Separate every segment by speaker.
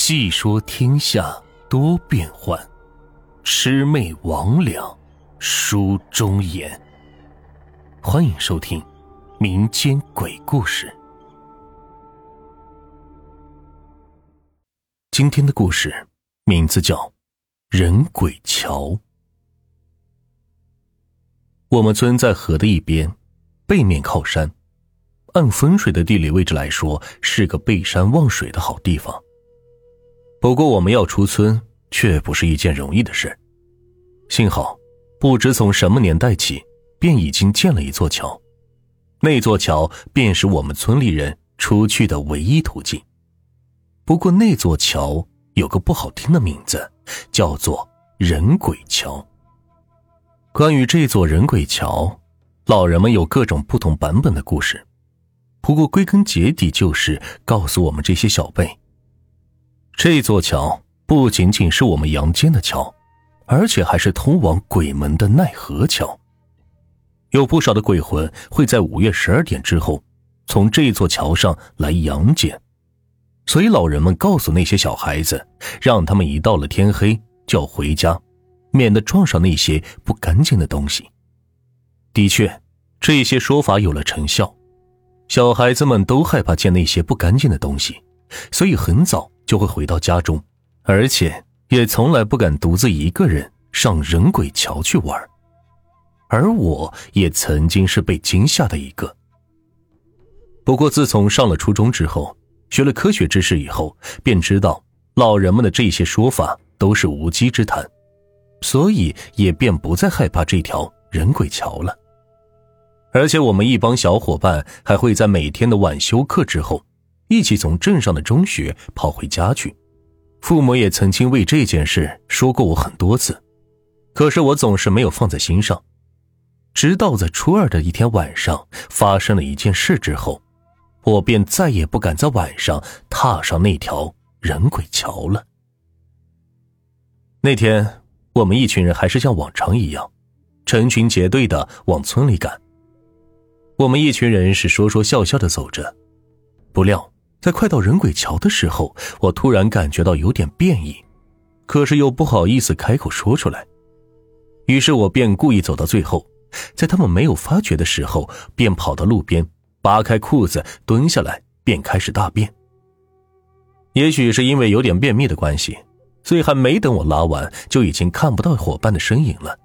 Speaker 1: 细说天下多变幻，魑魅魍魉书中言。欢迎收听民间鬼故事。今天的故事名字叫《人鬼桥》。我们村在河的一边，背面靠山，按风水的地理位置来说，是个背山望水的好地方。不过，我们要出村却不是一件容易的事。幸好，不知从什么年代起，便已经建了一座桥，那座桥便是我们村里人出去的唯一途径。不过，那座桥有个不好听的名字，叫做人鬼桥。关于这座人鬼桥，老人们有各种不同版本的故事。不过，归根结底就是告诉我们这些小辈。这座桥不仅仅是我们阳间的桥，而且还是通往鬼门的奈何桥。有不少的鬼魂会在午夜十二点之后，从这座桥上来阳间，所以老人们告诉那些小孩子，让他们一到了天黑就要回家，免得撞上那些不干净的东西。的确，这些说法有了成效，小孩子们都害怕见那些不干净的东西，所以很早。就会回到家中，而且也从来不敢独自一个人上人鬼桥去玩。而我也曾经是被惊吓的一个。不过自从上了初中之后，学了科学知识以后，便知道老人们的这些说法都是无稽之谈，所以也便不再害怕这条人鬼桥了。而且我们一帮小伙伴还会在每天的晚修课之后。一起从镇上的中学跑回家去，父母也曾经为这件事说过我很多次，可是我总是没有放在心上。直到在初二的一天晚上发生了一件事之后，我便再也不敢在晚上踏上那条人鬼桥了。那天，我们一群人还是像往常一样，成群结队的往村里赶。我们一群人是说说笑笑的走着，不料。在快到人鬼桥的时候，我突然感觉到有点变异，可是又不好意思开口说出来，于是我便故意走到最后，在他们没有发觉的时候，便跑到路边，扒开裤子蹲下来，便开始大便。也许是因为有点便秘的关系，所以还没等我拉完，就已经看不到伙伴的身影了。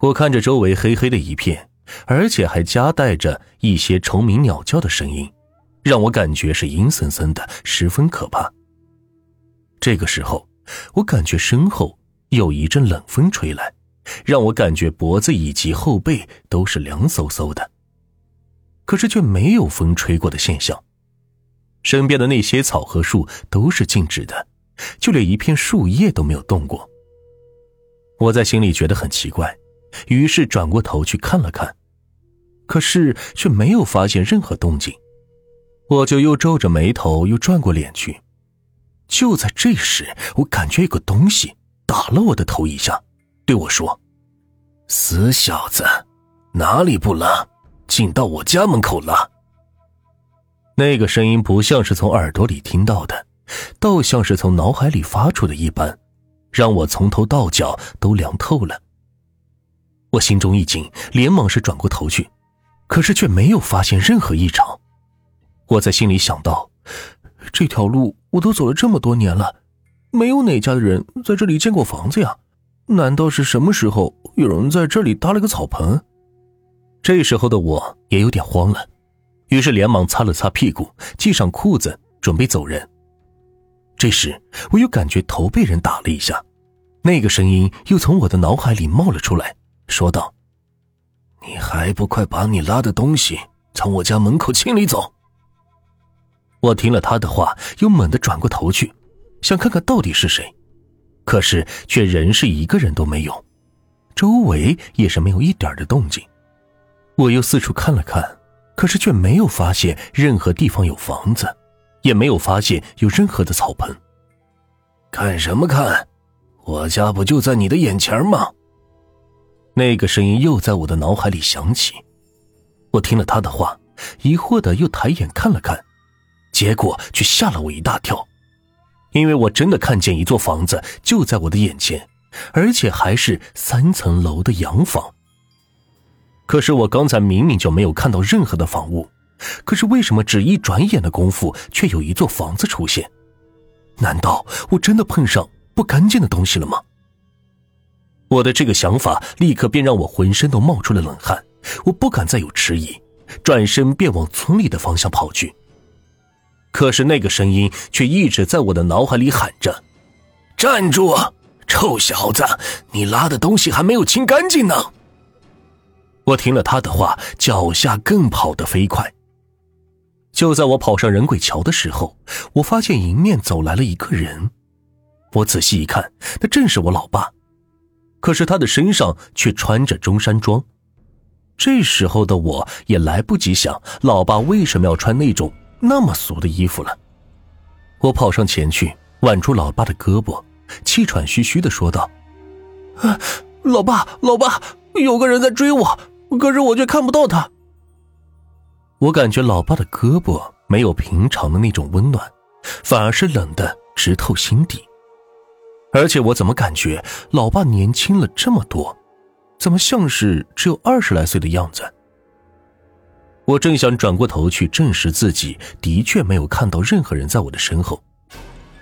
Speaker 1: 我看着周围黑黑的一片，而且还夹带着一些虫鸣鸟叫的声音。让我感觉是阴森森的，十分可怕。这个时候，我感觉身后有一阵冷风吹来，让我感觉脖子以及后背都是凉飕飕的。可是却没有风吹过的现象，身边的那些草和树都是静止的，就连一片树叶都没有动过。我在心里觉得很奇怪，于是转过头去看了看，可是却没有发现任何动静。我就又皱着眉头，又转过脸去。就在这时，我感觉有个东西打了我的头一下，对我说：“死小子，哪里不拉，竟到我家门口了。”那个声音不像是从耳朵里听到的，倒像是从脑海里发出的一般，让我从头到脚都凉透了。我心中一惊，连忙是转过头去，可是却没有发现任何异常。我在心里想到，这条路我都走了这么多年了，没有哪家的人在这里建过房子呀？难道是什么时候有人在这里搭了个草棚？这时候的我也有点慌了，于是连忙擦了擦屁股，系上裤子，准备走人。这时我又感觉头被人打了一下，那个声音又从我的脑海里冒了出来，说道：“你还不快把你拉的东西从我家门口清理走！”我听了他的话，又猛地转过头去，想看看到底是谁，可是却仍是一个人都没有，周围也是没有一点的动静。我又四处看了看，可是却没有发现任何地方有房子，也没有发现有任何的草棚。看什么看？我家不就在你的眼前吗？那个声音又在我的脑海里响起。我听了他的话，疑惑的又抬眼看了看。结果却吓了我一大跳，因为我真的看见一座房子就在我的眼前，而且还是三层楼的洋房。可是我刚才明明就没有看到任何的房屋，可是为什么只一转眼的功夫，却有一座房子出现？难道我真的碰上不干净的东西了吗？我的这个想法立刻便让我浑身都冒出了冷汗，我不敢再有迟疑，转身便往村里的方向跑去。可是那个声音却一直在我的脑海里喊着：“站住，臭小子，你拉的东西还没有清干净呢！”我听了他的话，脚下更跑得飞快。就在我跑上人鬼桥的时候，我发现迎面走来了一个人。我仔细一看，那正是我老爸，可是他的身上却穿着中山装。这时候的我也来不及想，老爸为什么要穿那种。那么俗的衣服了，我跑上前去挽住老爸的胳膊，气喘吁吁的说道：“啊，老爸，老爸，有个人在追我，可是我却看不到他。”我感觉老爸的胳膊没有平常的那种温暖，反而是冷的直透心底。而且我怎么感觉老爸年轻了这么多？怎么像是只有二十来岁的样子？我正想转过头去证实自己的确没有看到任何人在我的身后，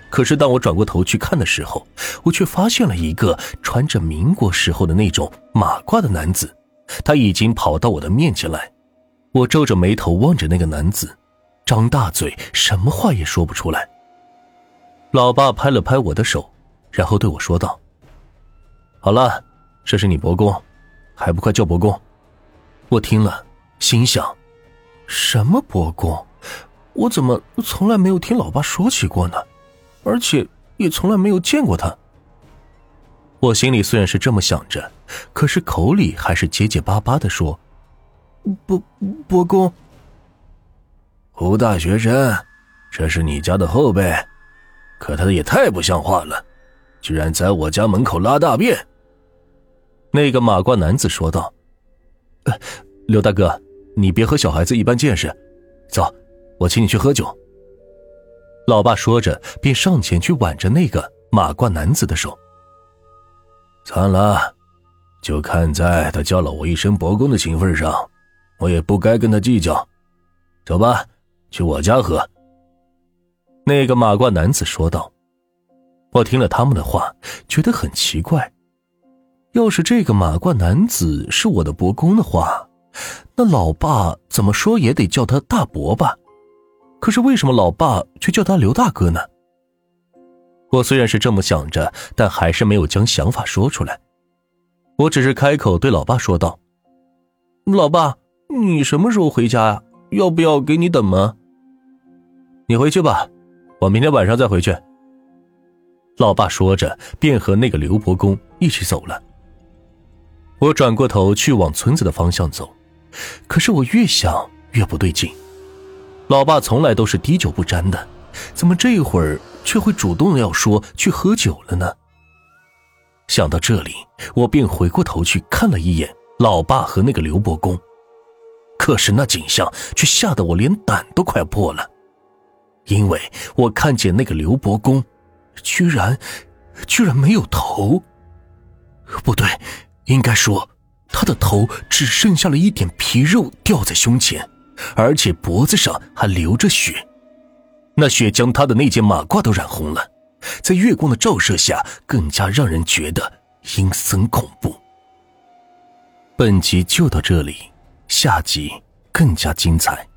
Speaker 1: 可是当我转过头去看的时候，我却发现了一个穿着民国时候的那种马褂的男子，他已经跑到我的面前来。我皱着眉头望着那个男子，张大嘴，什么话也说不出来。老爸拍了拍我的手，然后对我说道：“好了，这是你伯公，还不快叫伯公？”我听了，心想。什么伯公？我怎么从来没有听老爸说起过呢？而且也从来没有见过他。我心里虽然是这么想着，可是口里还是结结巴巴的说：“伯伯公，
Speaker 2: 胡大学生，这是你家的后辈，可他也太不像话了，居然在我家门口拉大便。”
Speaker 1: 那个马褂男子说道：“刘大哥。”你别和小孩子一般见识，走，我请你去喝酒。老爸说着，便上前去挽着那个马褂男子的手。
Speaker 2: 算了，就看在他叫了我一声伯公的情分上，我也不该跟他计较。走吧，去我家喝。
Speaker 1: 那个马褂男子说道。我听了他们的话，觉得很奇怪。要是这个马褂男子是我的伯公的话。那老爸怎么说也得叫他大伯吧？可是为什么老爸却叫他刘大哥呢？我虽然是这么想着，但还是没有将想法说出来。我只是开口对老爸说道：“老爸，你什么时候回家呀？要不要给你等吗？”你回去吧，我明天晚上再回去。老爸说着，便和那个刘伯公一起走了。我转过头去往村子的方向走。可是我越想越不对劲，老爸从来都是滴酒不沾的，怎么这会儿却会主动要说去喝酒了呢？想到这里，我便回过头去看了一眼老爸和那个刘伯公，可是那景象却吓得我连胆都快破了，因为我看见那个刘伯公，居然，居然没有头，不对，应该说。他的头只剩下了一点皮肉吊在胸前，而且脖子上还流着血，那血将他的那件马褂都染红了，在月光的照射下，更加让人觉得阴森恐怖。本集就到这里，下集更加精彩。